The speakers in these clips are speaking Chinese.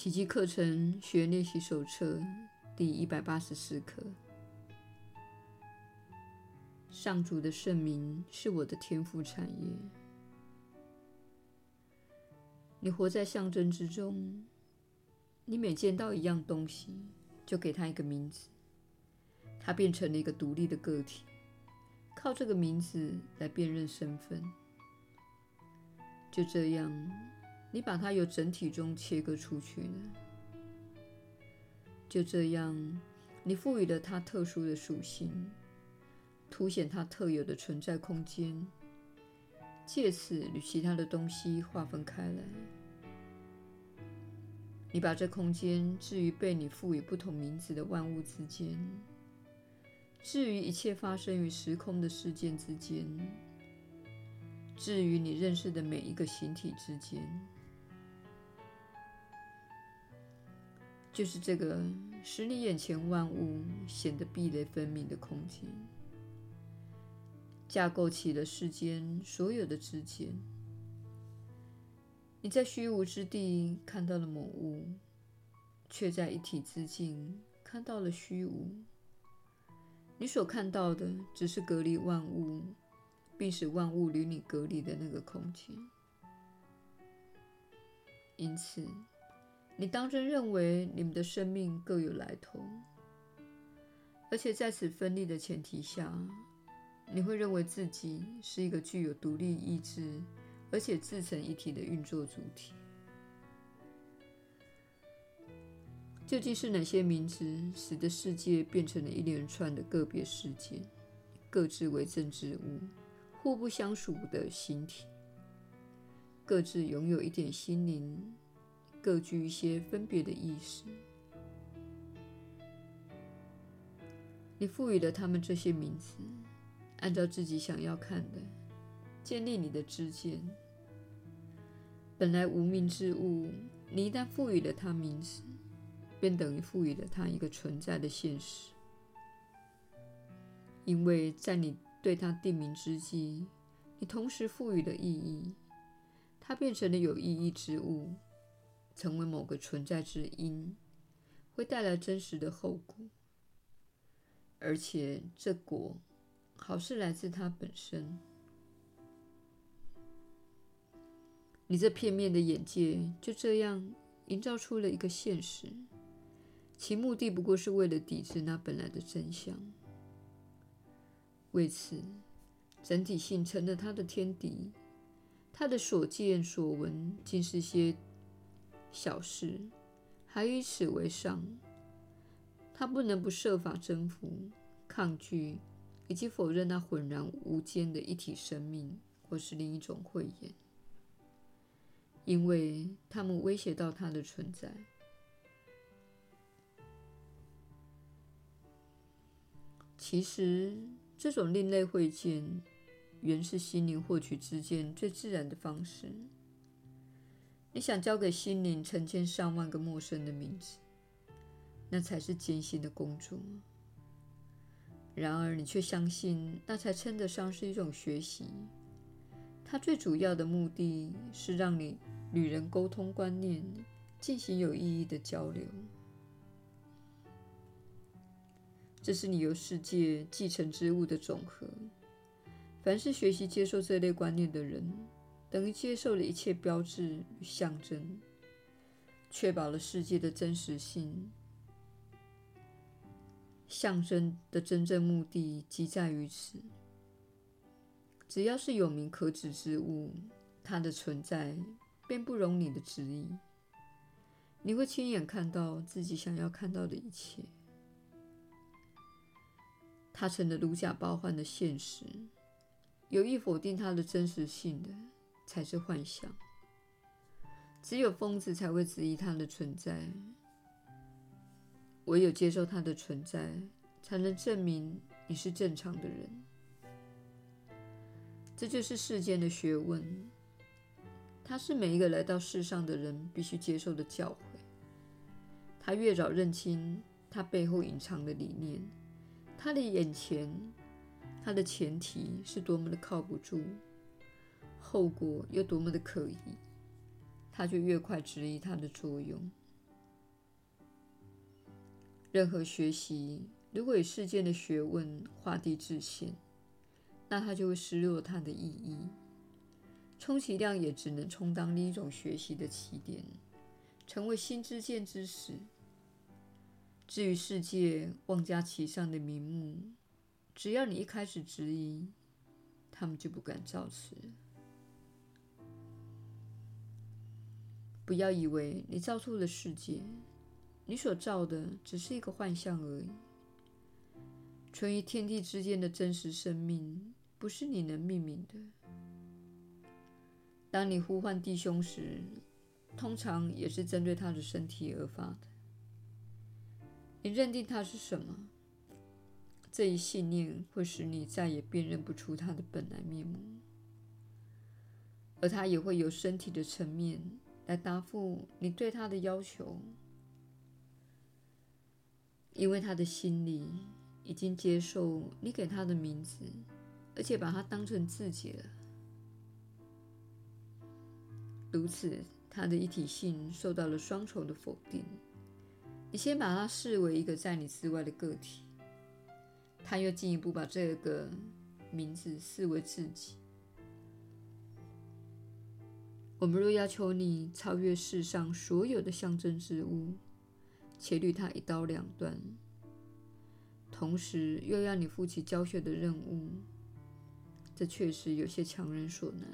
奇迹课程学练习手册第一百八十四课。上主的圣名是我的天赋产业。你活在象征之中，你每见到一样东西，就给它一个名字，它变成了一个独立的个体，靠这个名字来辨认身份。就这样，你把它由整体中切割出去了。就这样，你赋予了它特殊的属性。凸显它特有的存在空间，借此与其他的东西划分开来。你把这空间置于被你赋予不同名字的万物之间，置于一切发生于时空的事件之间，置于你认识的每一个形体之间，就是这个使你眼前万物显得壁垒分明的空间。架构起了世间所有的之间。你在虚无之地看到了某物，却在一体之境看到了虚无。你所看到的只是隔离万物，并使万物与你隔离的那个空间。因此，你当真认为你们的生命各有来头，而且在此分立的前提下。你会认为自己是一个具有独立意志，而且自成一体的运作主体。究竟是哪些名字使得世界变成了一连串的个别事件，各自为政之物，互不相属的形体，各自拥有一点心灵，各具一些分别的意识？你赋予了他们这些名字。按照自己想要看的，建立你的知见。本来无名之物，你一旦赋予了它名字，便等于赋予了它一个存在的现实。因为在你对它定名之际，你同时赋予了意义，它变成了有意义之物，成为某个存在之因，会带来真实的后果，而且这果。好事来自它本身。你这片面的眼界就这样营造出了一个现实，其目的不过是为了抵制那本来的真相。为此，整体性成了他的天敌，他的所见所闻尽是些小事，还以此为上。他不能不设法征服、抗拒。以及否认那浑然无间的一体生命，或是另一种慧眼，因为他们威胁到它的存在。其实，这种另类会见，原是心灵获取之间最自然的方式。你想交给心灵成千上万个陌生的名字，那才是艰辛的工作。然而，你却相信那才称得上是一种学习。它最主要的目的是让你与人沟通观念，进行有意义的交流。这是你由世界继承之物的总和。凡是学习接受这类观念的人，等于接受了一切标志与象征，确保了世界的真实性。象征的真正目的即在于此。只要是有名可指之物，它的存在便不容你的质疑。你会亲眼看到自己想要看到的一切。它成了如假包换的现实。有意否定它的真实性的，才是幻想。只有疯子才会质疑它的存在。唯有接受它的存在，才能证明你是正常的人。这就是世间的学问，它是每一个来到世上的人必须接受的教诲。他越早认清他背后隐藏的理念，他的眼前，他的前提是多么的靠不住，后果又多么的可疑，他就越快质疑它的作用。任何学习如果以世间的学问画地自限，那它就会失落它的意义，充其量也只能充当另一种学习的起点，成为新知见之始。至于世界妄加其上的名目，只要你一开始质疑，他们就不敢造次。不要以为你造出了世界，你所造的只是一个幻象而已。存于天地之间的真实生命，不是你能命名的。当你呼唤弟兄时，通常也是针对他的身体而发的。你认定他是什么？这一信念会使你再也辨认不出他的本来面目，而他也会由身体的层面来答复你对他的要求，因为他的心里已经接受你给他的名字，而且把他当成自己了。如此，他的一体性受到了双重的否定。你先把他视为一个在你之外的个体，他又进一步把这个名字视为自己。我们若要求你超越世上所有的象征之物，且与它一刀两断，同时又要你负起教学的任务，这确实有些强人所难。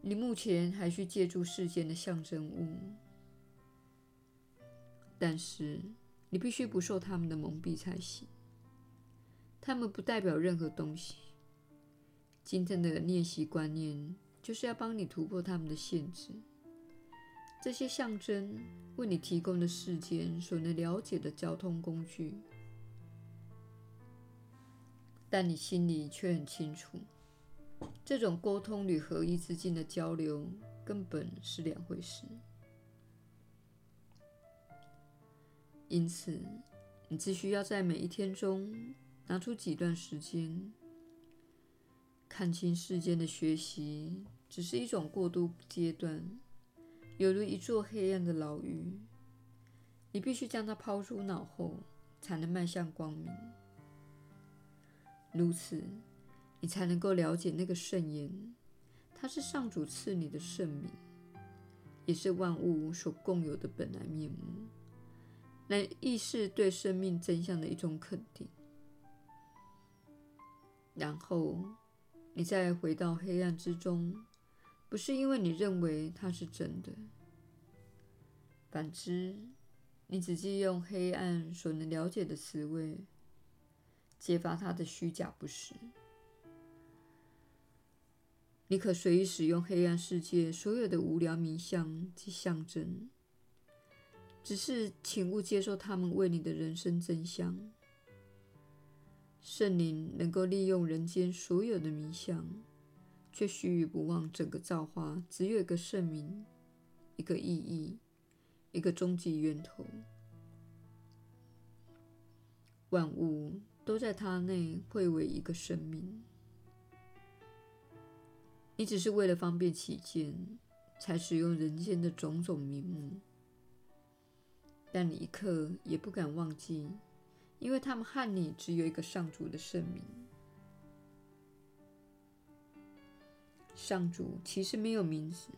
你目前还需借助世间的象征物。但是，你必须不受他们的蒙蔽才行。他们不代表任何东西。今天的练习观念就是要帮你突破他们的限制。这些象征为你提供的世间所能了解的交通工具，但你心里却很清楚，这种沟通与合一之间的交流根本是两回事。因此，你只需要在每一天中拿出几段时间，看清世间的学习只是一种过渡阶段，犹如一座黑暗的牢狱，你必须将它抛诸脑后，才能迈向光明。如此，你才能够了解那个圣言，它是上主赐你的圣名，也是万物所共有的本来面目。那亦是对生命真相的一种肯定，然后你再回到黑暗之中，不是因为你认为它是真的，反之，你只借用黑暗所能了解的词汇，揭发它的虚假不实。你可随意使用黑暗世界所有的无聊名相及象征。只是，请勿接受他们为你的人生真相。圣灵能够利用人间所有的名相，却须臾不忘整个造化只有一个圣名、一个意义、一个终极源头。万物都在它内汇为一个生命。你只是为了方便起见，才使用人间的种种名目。但你一刻也不敢忘记，因为他们和你只有一个上主的圣名。上主其实没有名字，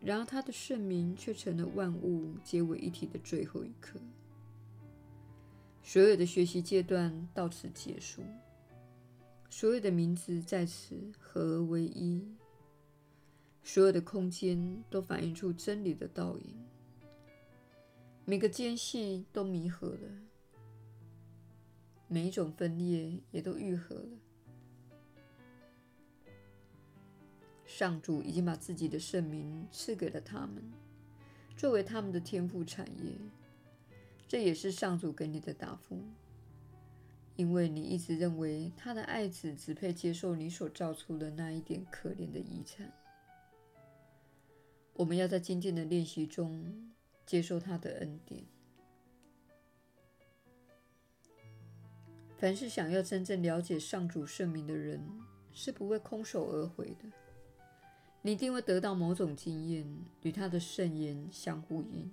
然而他的圣名却成了万物结为一体的最后一刻。所有的学习阶段到此结束，所有的名字在此合而为一，所有的空间都反映出真理的倒影。每个间隙都弥合了，每一种分裂也都愈合了。上主已经把自己的圣名赐给了他们，作为他们的天赋产业。这也是上主给你的答复，因为你一直认为他的爱子只配接受你所造出的那一点可怜的遗产。我们要在今天的练习中。接受他的恩典。凡是想要真正了解上主圣名的人，是不会空手而回的。你一定会得到某种经验，与他的圣言相呼应。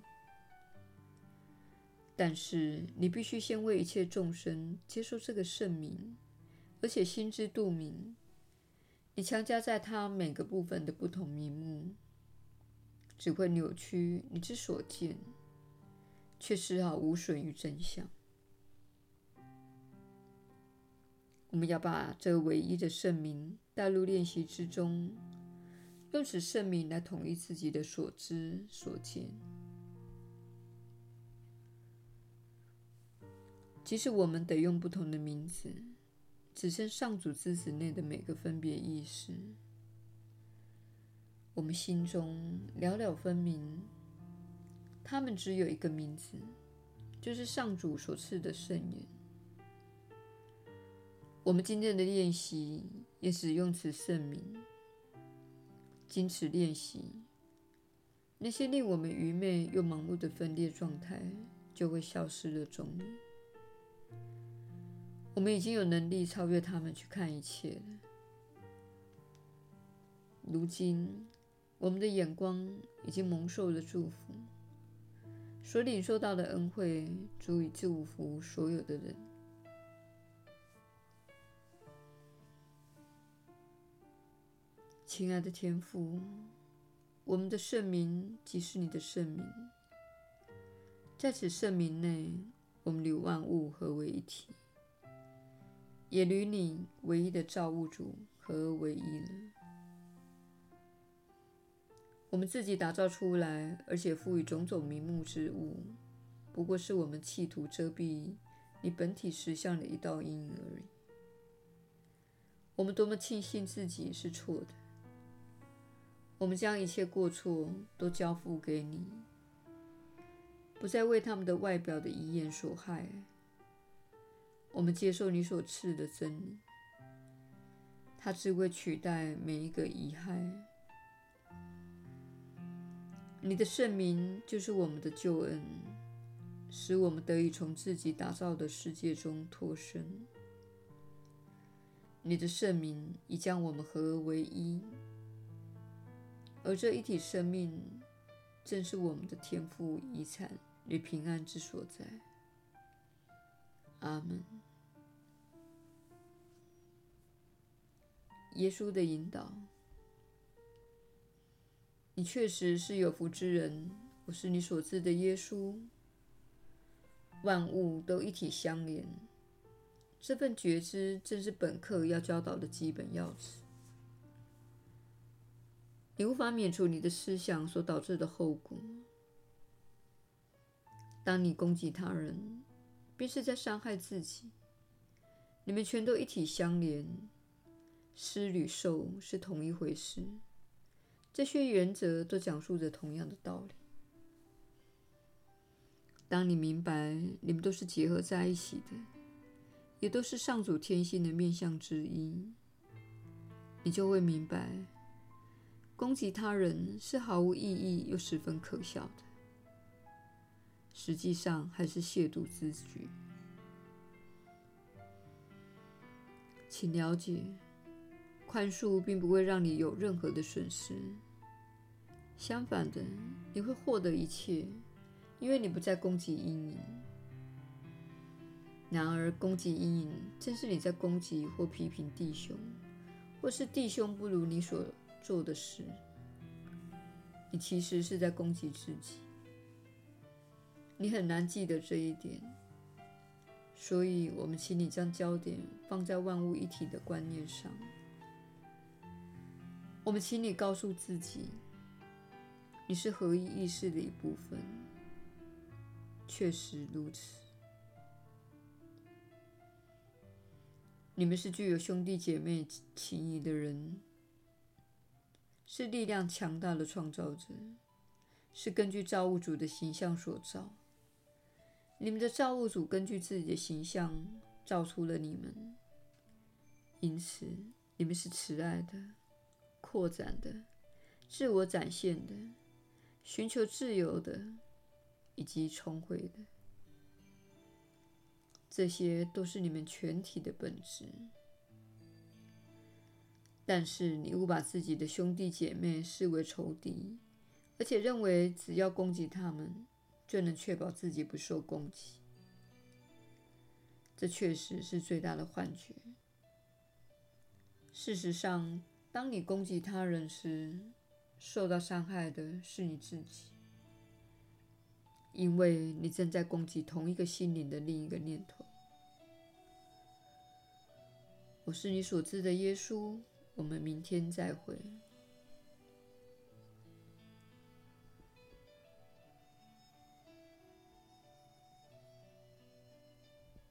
但是你必须先为一切众生接受这个圣名，而且心知肚明。你强加在他每个部分的不同名目，只会扭曲你之所见，却丝毫无损于真相。我们要把这唯一的圣名带入练习之中，用此圣名来统一自己的所知所见。即使我们得用不同的名字，指称上主之子内的每个分别意识，我们心中了了分明，他们只有一个名字，就是上主所赐的圣言。我们今天的练习也使用此圣名，经此练习，那些令我们愚昧又盲目的分裂状态就会消失了踪影。我们已经有能力超越他们去看一切了。如今，我们的眼光已经蒙受了祝福，所领受到的恩惠足以祝福所有的人。亲爱的天父，我们的圣名即是你的圣名，在此圣名内，我们与万物合为一体，也与你唯一的造物主合而为一了。我们自己打造出来，而且赋予种种名目之物，不过是我们企图遮蔽你本体实相的一道阴影而已。我们多么庆幸自己是错的！我们将一切过错都交付给你，不再为他们的外表的遗言所害。我们接受你所赐的真理，它只会取代每一个遗害。你的圣名就是我们的救恩，使我们得以从自己打造的世界中脱身。你的圣名已将我们合而为一。而这一体生命，正是我们的天赋遗产与平安之所在。阿门。耶稣的引导，你确实是有福之人。我是你所知的耶稣。万物都一体相连，这份觉知正是本课要教导的基本要旨。你无法免除你的思想所导致的后果。当你攻击他人，便是在伤害自己。你们全都一体相连，施与受是同一回事。这些原则都讲述着同样的道理。当你明白你们都是结合在一起的，也都是上主天性的面向之一，你就会明白。攻击他人是毫无意义又十分可笑的，实际上还是亵渎之举。请了解，宽恕并不会让你有任何的损失，相反的，你会获得一切，因为你不再攻击阴影。然而，攻击阴影正是你在攻击或批评弟兄，或是弟兄不如你所做的事，你其实是在攻击自己。你很难记得这一点，所以我们请你将焦点放在万物一体的观念上。我们请你告诉自己，你是合一意识的一部分。确实如此，你们是具有兄弟姐妹情谊的人。是力量强大的创造者，是根据造物主的形象所造。你们的造物主根据自己的形象造出了你们，因此你们是慈爱的、扩展的、自我展现的、寻求自由的，以及重回的。这些都是你们全体的本质。但是你误把自己的兄弟姐妹视为仇敌，而且认为只要攻击他们，就能确保自己不受攻击。这确实是最大的幻觉。事实上，当你攻击他人时，受到伤害的是你自己，因为你正在攻击同一个心灵的另一个念头。我是你所知的耶稣。我们明天再会。